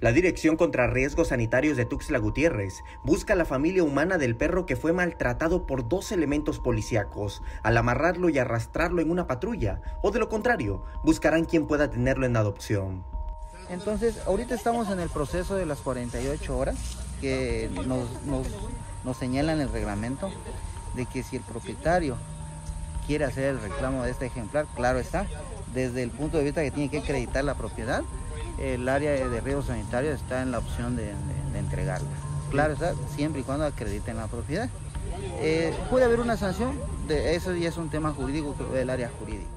La Dirección contra Riesgos Sanitarios de Tuxtla Gutiérrez busca a la familia humana del perro que fue maltratado por dos elementos policíacos al amarrarlo y arrastrarlo en una patrulla, o de lo contrario, buscarán quien pueda tenerlo en adopción. Entonces, ahorita estamos en el proceso de las 48 horas que nos, nos señala en el reglamento de que si el propietario quiere hacer el reclamo de este ejemplar, claro está, desde el punto de vista que tiene que acreditar la propiedad, el área de riesgo sanitario está en la opción de, entregarla. Claro está, siempre y cuando acrediten la propiedad. Eh, puede haber una sanción, de eso ya es un tema jurídico del área jurídica.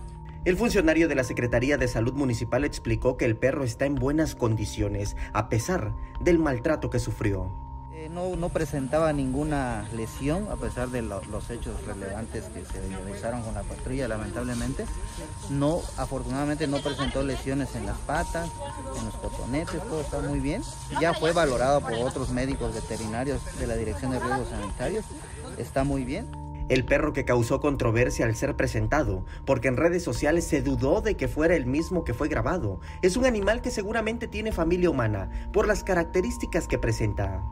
El funcionario de la Secretaría de Salud Municipal explicó que el perro está en buenas condiciones, a pesar del maltrato que sufrió. Eh, no, presentaba ninguna lesión a pesar de los hechos relevantes que se realizaron con la patrulla, lamentablemente. No, afortunadamente no presentó lesiones en las patas, en los cotonetes, todo está muy bien. Ya fue valorado por otros médicos veterinarios de la Dirección de Riesgos Sanitarios, está muy bien. El perro que causó controversia al ser presentado, porque en redes sociales se dudó de que fuera el mismo que fue grabado, es un animal que seguramente tiene familia humana por las características que presenta.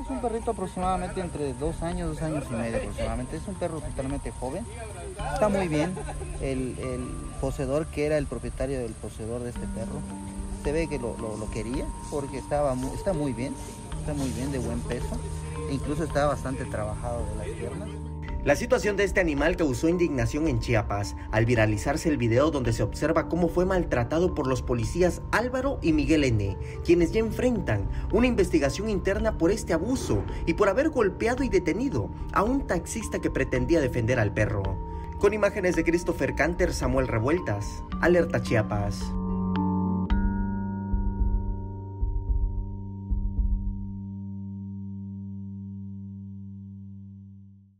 Es un perrito aproximadamente entre dos años, dos años y medio aproximadamente. Es un perro totalmente joven. Está muy bien. El, poseedor, que era el propietario del poseedor de este perro, se ve que lo, quería porque estaba está muy bien. Está muy bien, de buen peso. E incluso está bastante trabajado de las piernas. La situación de este animal causó indignación en Chiapas al viralizarse el video donde se observa cómo fue maltratado por los policías Álvaro y Miguel N., quienes ya enfrentan una investigación interna por este abuso y por haber golpeado y detenido a un taxista que pretendía defender al perro. Con imágenes de Christopher Canter, Samuel Revueltas, Alerta Chiapas.